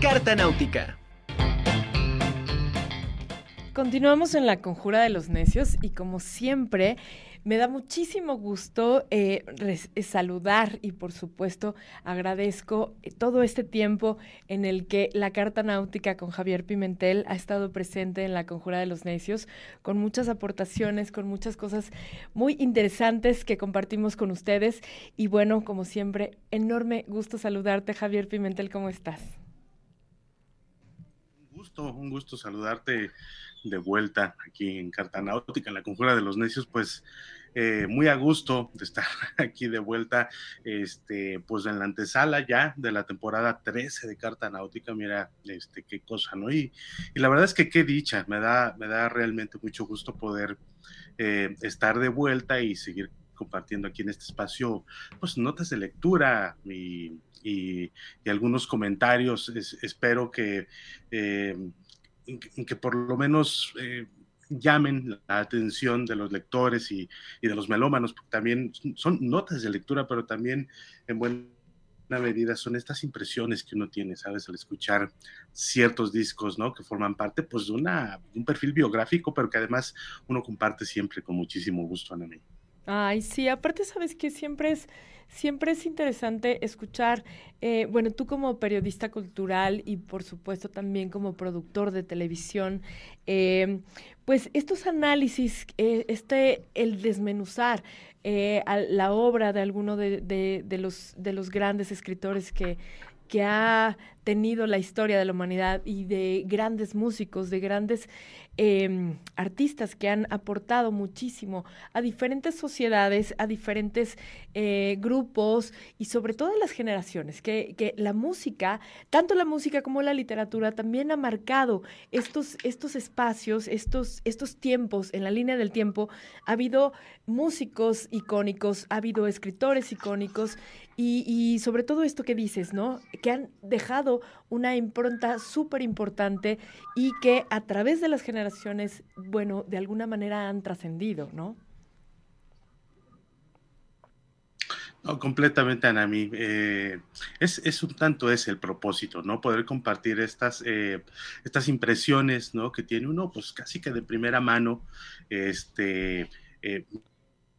Carta Náutica. Continuamos en la conjura de los necios y como siempre me da muchísimo gusto eh, eh, saludar y por supuesto agradezco eh, todo este tiempo en el que la Carta Náutica con Javier Pimentel ha estado presente en la Conjura de los Necios, con muchas aportaciones, con muchas cosas muy interesantes que compartimos con ustedes. Y bueno, como siempre, enorme gusto saludarte, Javier Pimentel, ¿cómo estás? Gusto, un gusto saludarte de vuelta aquí en Carta Náutica, en la Conjura de los Necios, pues eh, muy a gusto de estar aquí de vuelta, este, pues en la antesala ya de la temporada 13 de Carta Náutica, mira, este, qué cosa, ¿no? Y, y la verdad es que qué dicha, me da, me da realmente mucho gusto poder eh, estar de vuelta y seguir compartiendo aquí en este espacio, pues notas de lectura y, y, algunos comentarios. espero que eh, que por lo menos eh, llamen la atención de los lectores y, de los melómanos, porque también son notas de lectura, pero también en buena medida son estas impresiones que uno tiene, ¿sabes? Al escuchar ciertos discos, ¿no? Que forman parte, pues, de, una, un perfil biográfico, pero que además uno comparte siempre con muchísimo gusto, Ana Ay, sí, aparte sabes que siempre es, siempre es interesante escuchar, eh, bueno, tú como periodista cultural y por supuesto también como productor de televisión, em, pues estos análisis, eh, este, el desmenuzar eh, la obra de alguno de, de, los, de los grandes escritores que, que ha tenido la historia de la humanidad y de grandes músicos, de grandes Em, artistas que han aportado muchísimo a diferentes sociedades, a diferentes eh, grupos y sobre todo a las generaciones, que, que, la música, tanto la música como la literatura, también ha marcado estos, estos espacios, estos, estos tiempos, en la línea del tiempo, ha habido músicos icónicos, ha habido escritores icónicos y, y, sobre todo esto que dices, ¿no? Que han dejado una impronta súper importante y que a través de las generaciones, bueno, de alguna manera han trascendido, ¿no? No, completamente, Anami. Eh, es, es, un tanto es el propósito, ¿no? Poder compartir estas, eh, estas impresiones, ¿no? Que tiene uno, pues casi que de primera mano, este, eh,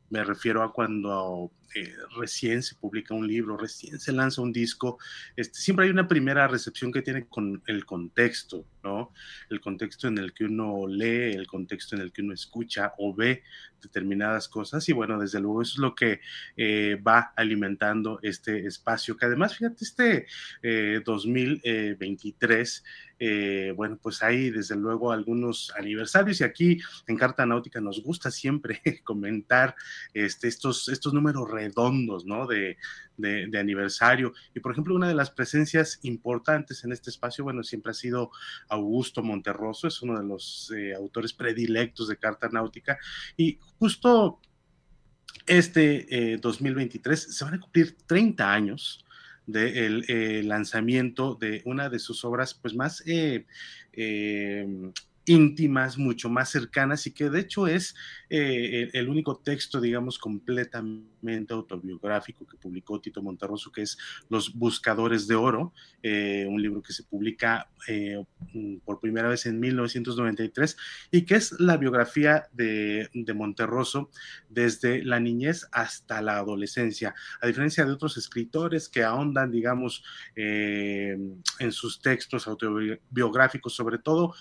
me refiero a cuando eh, recién se publica un libro, recién se lanza un disco, este, siempre hay una primera recepción que tiene con el contexto, ¿no? El contexto en el que uno lee, el contexto en el que uno escucha o ve determinadas cosas y bueno, desde luego eso es lo que eh, va alimentando este espacio, que además, fíjate, este 2023, eh, bueno, pues hay desde luego algunos aniversarios y aquí en Carta Náutica nos gusta siempre comentar este, estos, estos números redondos, ¿no? De, de, aniversario. Y por ejemplo, una de las presencias importantes en este espacio, bueno, siempre ha sido Augusto Monterroso, es uno de los eh, autores predilectos de Carta Náutica. Y justo este 2023 eh, se van a cumplir 30 años del eh, lanzamiento de una de sus obras pues más íntimas, mucho más cercanas y que de hecho es eh, el, único texto, digamos, completamente autobiográfico que publicó Tito Monterroso, que es Los Buscadores de Oro, eh, un libro que se publica eh, por primera vez en 1993 y que es la biografía de, de Monterroso desde la niñez hasta la adolescencia, a diferencia de otros escritores que ahondan, digamos, en sus textos autobiográficos, sobre todo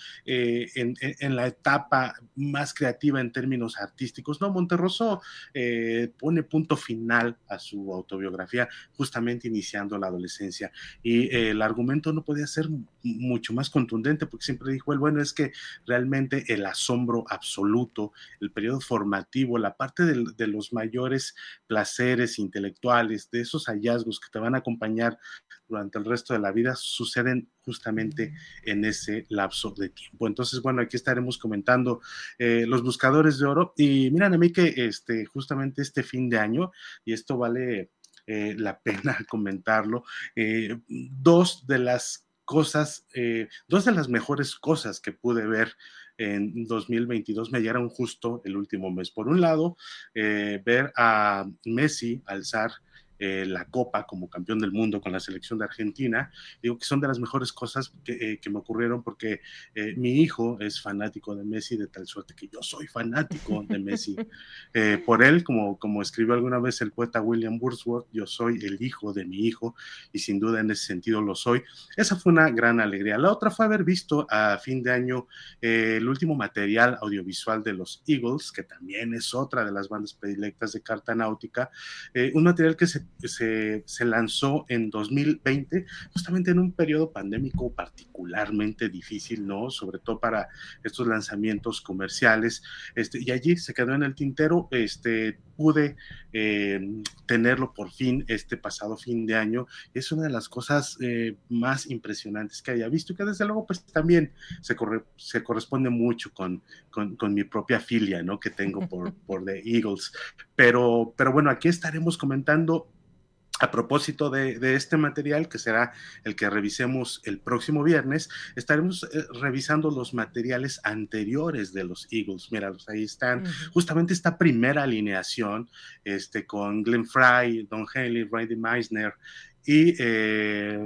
en, la etapa más creativa en términos artísticos. No, Monterroso eh, pone punto final a su autobiografía justamente iniciando la adolescencia y eh, el argumento no podía ser mucho más contundente porque siempre dijo él, bueno, es que realmente el asombro absoluto, el periodo formativo, la parte de los mayores placeres intelectuales, de esos hallazgos que te van a acompañar durante el resto de la vida, suceden justamente en ese lapso de tiempo. Entonces, bueno, aquí estaremos comentando eh, los buscadores de oro y miren a mí que este, justamente este fin de año, y esto vale eh, la pena comentarlo, eh, dos de las cosas, dos de las mejores cosas que pude ver en 2022 me llegaron justo el último mes. Por un lado, ver a Messi alzar eh, la Copa como campeón del mundo con la selección de Argentina. Digo que son de las mejores cosas que, eh, me ocurrieron porque eh, mi hijo es fanático de Messi de tal suerte que yo soy fanático de Messi. por él, como, como escribió alguna vez el poeta William Wordsworth, yo soy el hijo de mi hijo y sin duda en ese sentido lo soy. Esa fue una gran alegría. La otra fue haber visto a fin de año el último material audiovisual de los Eagles, que también es otra de las bandas predilectas de carta náutica, un material que se se, se, lanzó en 2020, justamente en un periodo pandémico particularmente difícil, ¿no? Sobre todo para estos lanzamientos comerciales. Este, y allí se quedó en el tintero. Este, pude eh, tenerlo por fin este pasado fin de año. Es una de las cosas eh, más impresionantes que haya visto y que desde luego pues también se, se corresponde mucho con, con, con, mi propia filia, ¿no? Que tengo por, por The Eagles. Pero, pero bueno, aquí estaremos comentando a propósito de, este material, que será el que revisemos el próximo viernes, estaremos eh, revisando los materiales anteriores de los Eagles. Míralos, ahí están. Justamente esta primera alineación, este, con Glenn Fry, Don Haley, Randy Meisner y, eh,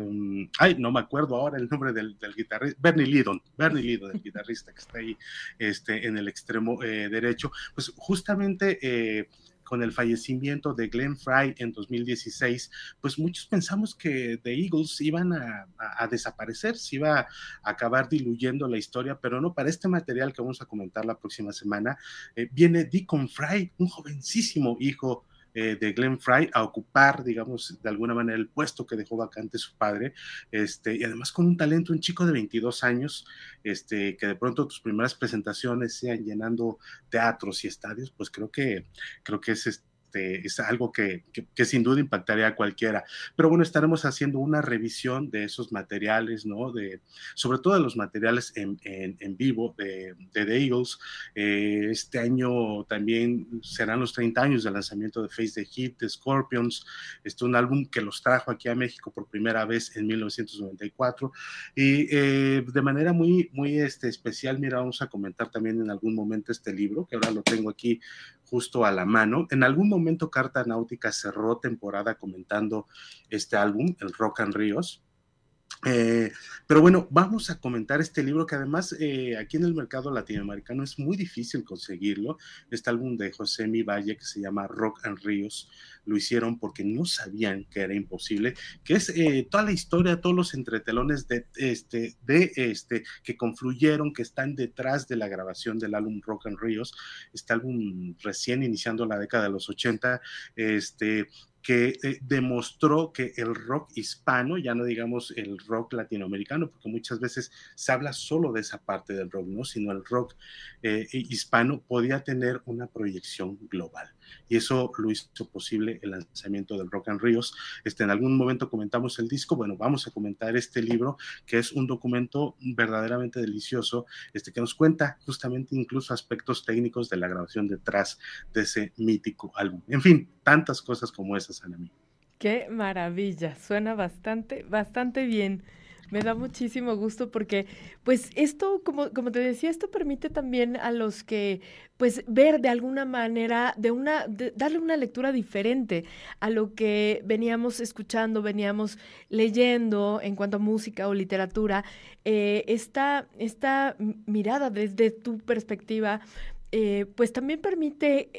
ay, no me acuerdo ahora el nombre del, guitarrista, Bernie Lidon, Bernie Lidon, el guitarrista que está ahí este, en el extremo eh, derecho. Pues justamente con el fallecimiento de Glenn Fry en 2016, pues muchos pensamos que The Eagles iban a, desaparecer, se iba a acabar diluyendo la historia, pero no, para este material que vamos a comentar la próxima semana, eh, viene Deacon Fry, un jovencísimo hijo eh, de Glenn Fry a ocupar, digamos, de alguna manera el puesto que dejó vacante su padre, este, y además con un talento, un chico de 22 años, este, que de pronto tus primeras presentaciones sean llenando teatros y estadios, pues creo que, creo que es este, es algo que, sin duda impactaría a cualquiera. Pero bueno, estaremos haciendo una revisión de esos materiales, ¿no? De, sobre todo de los materiales en, vivo de, The Eagles. Eh, este año también serán los 30 años del lanzamiento de Face the Heat, de Scorpions. Este un álbum que los trajo aquí a México por primera vez en 1994. Y eh, de manera muy, muy este, especial, mira, vamos a comentar también en algún momento este libro, que ahora lo tengo aquí justo a la mano. En algún momento Carta Náutica cerró temporada comentando este álbum, el Rock and Ríos. Eh, pero bueno, vamos a comentar este libro que además eh, aquí en el mercado latinoamericano es muy difícil conseguirlo. Este álbum de José Mi Valle que se llama Rock and Ríos lo hicieron porque no sabían que era imposible, que es eh, toda la historia, todos los entretelones de este, de este, que confluyeron, que están detrás de la grabación del álbum Rock and Ríos, este álbum recién iniciando la década de los 80, este, que eh, demostró que el rock hispano, ya no digamos el rock latinoamericano, porque muchas veces se habla solo de esa parte del rock, ¿no? Sino el rock eh, hispano podía tener una proyección global y eso lo hizo posible el lanzamiento del Rock and Ríos. Este, en algún momento comentamos el disco, bueno, vamos a comentar este libro, que es un documento verdaderamente delicioso, este, que nos cuenta justamente incluso aspectos técnicos de la grabación detrás de ese mítico álbum. En fin, tantas cosas como esas, Anami. Qué maravilla, suena bastante, bastante bien. Me da muchísimo gusto porque, pues, esto, como, como te decía, esto permite también a los que, pues, ver de alguna manera, de una, darle una lectura diferente a lo que veníamos escuchando, veníamos leyendo en cuanto a música o literatura. Eh, esta, esta mirada desde tu perspectiva, eh, pues también permite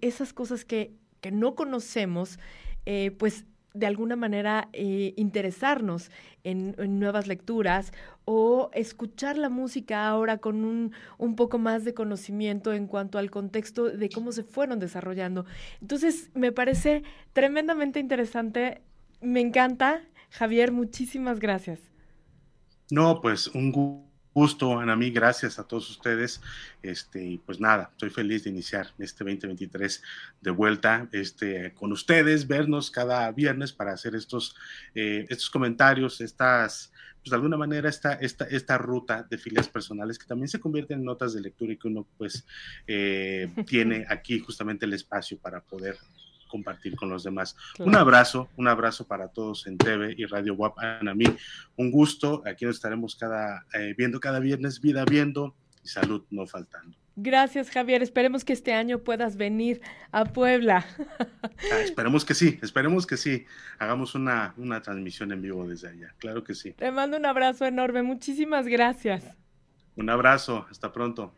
esas cosas que, que no conocemos, eh, pues de alguna manera eh, interesarnos en, nuevas lecturas o escuchar la música ahora con un, un, poco más de conocimiento en cuanto al contexto de cómo se fueron desarrollando. Entonces, me parece tremendamente interesante. Me encanta. Javier, muchísimas gracias. No, pues un gusto gusto, Anami, gracias a todos ustedes. Este, y pues nada, estoy feliz de iniciar este 2023 de vuelta este, con ustedes, vernos cada viernes para hacer estos, eh, estos comentarios, estas, pues de alguna manera esta, esta, esta ruta de filias personales que también se convierten en notas de lectura y que uno pues eh, tiene aquí justamente el espacio para poder compartir con los demás. Un abrazo, un abrazo para todos en TV y Radio WAP. A mí, un gusto. Aquí nos estaremos cada, eh, viendo cada viernes, vida viendo y salud no faltando. Gracias, Javier. Esperemos que este año puedas venir a Puebla. Ah, esperemos que sí, esperemos que sí. Hagamos una, una transmisión en vivo desde allá. Claro que sí. Te mando un abrazo enorme. Muchísimas gracias. Un abrazo. Hasta pronto.